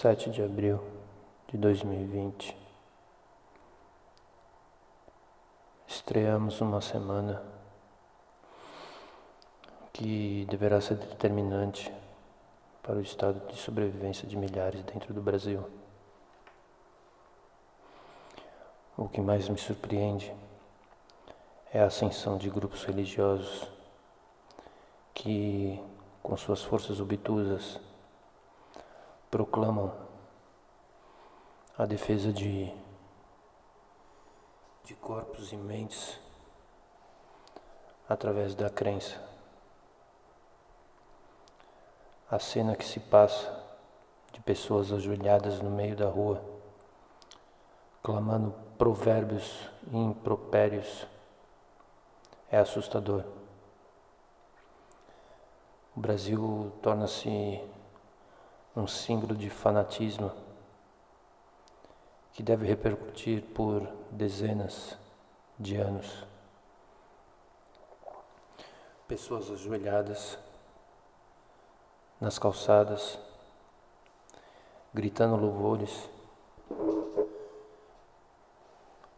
sete de abril de 2020. Estreamos uma semana que deverá ser determinante para o estado de sobrevivência de milhares dentro do Brasil. O que mais me surpreende é a ascensão de grupos religiosos que, com suas forças obtusas, proclamam a defesa de, de corpos e mentes através da crença. A cena que se passa de pessoas ajoelhadas no meio da rua, clamando provérbios e impropérios, é assustador. O Brasil torna-se um símbolo de fanatismo que deve repercutir por dezenas de anos. Pessoas ajoelhadas nas calçadas, gritando louvores,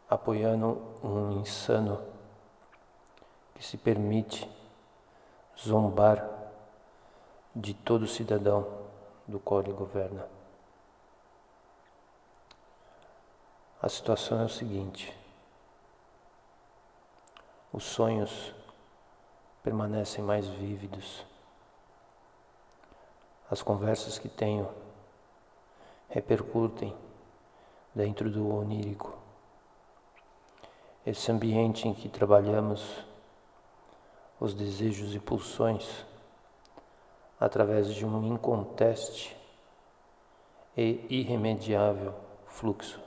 apoiando um insano que se permite zombar de todo cidadão do qual ele governa. A situação é o seguinte: os sonhos permanecem mais vívidos, as conversas que tenho repercutem dentro do onírico. Esse ambiente em que trabalhamos os desejos e pulsões através de um inconteste e irremediável fluxo.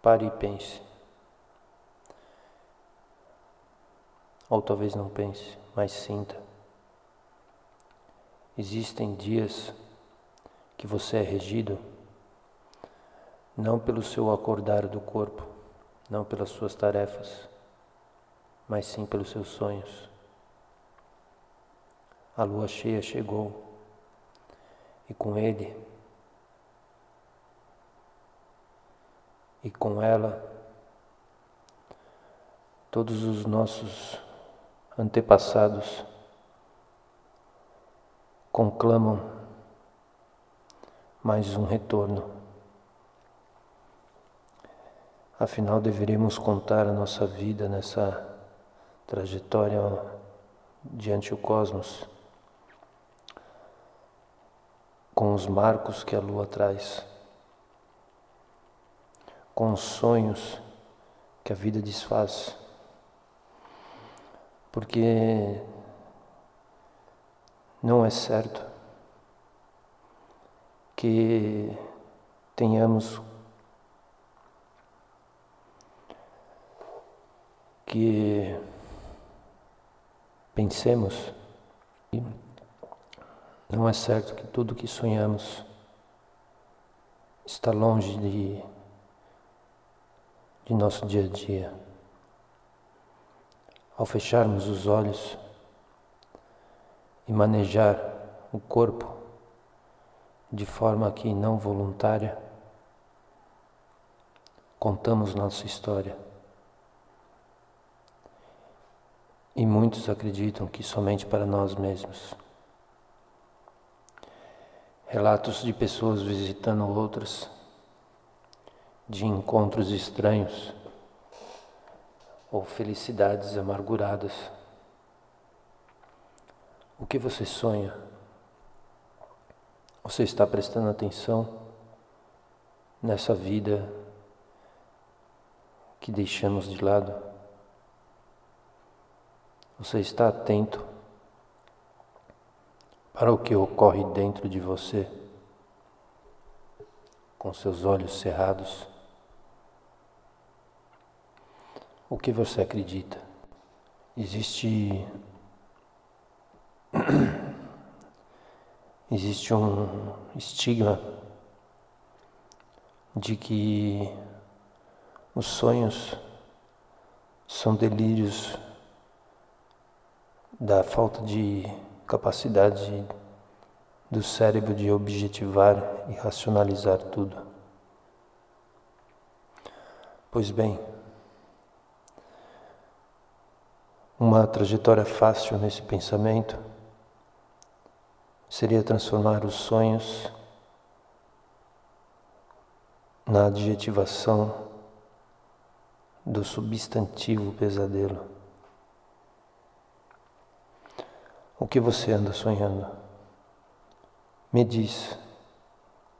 Pare e pense. Ou talvez não pense, mas sinta. Existem dias que você é regido não pelo seu acordar do corpo, não pelas suas tarefas, mas sim pelos seus sonhos. A lua cheia chegou e com ele e com ela todos os nossos antepassados conclamam mais um retorno. Afinal, deveríamos contar a nossa vida nessa trajetória diante o cosmos com os marcos que a lua traz, com os sonhos que a vida desfaz. Porque não é certo que tenhamos que pensemos não é certo que tudo que sonhamos está longe de, de nosso dia a dia. Ao fecharmos os olhos e manejar o corpo de forma que não voluntária, contamos nossa história. E muitos acreditam que somente para nós mesmos. Relatos de pessoas visitando outras, de encontros estranhos ou felicidades amarguradas. O que você sonha? Você está prestando atenção nessa vida que deixamos de lado? Você está atento para o que ocorre dentro de você, com seus olhos cerrados. O que você acredita? Existe. Existe um estigma de que os sonhos são delírios da falta de capacidade do cérebro de objetivar e racionalizar tudo. Pois bem, uma trajetória fácil nesse pensamento seria transformar os sonhos na adjetivação do substantivo pesadelo. O que você anda sonhando? Me diz,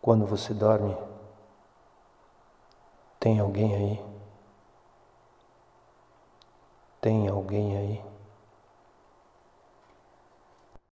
quando você dorme, tem alguém aí? Tem alguém aí?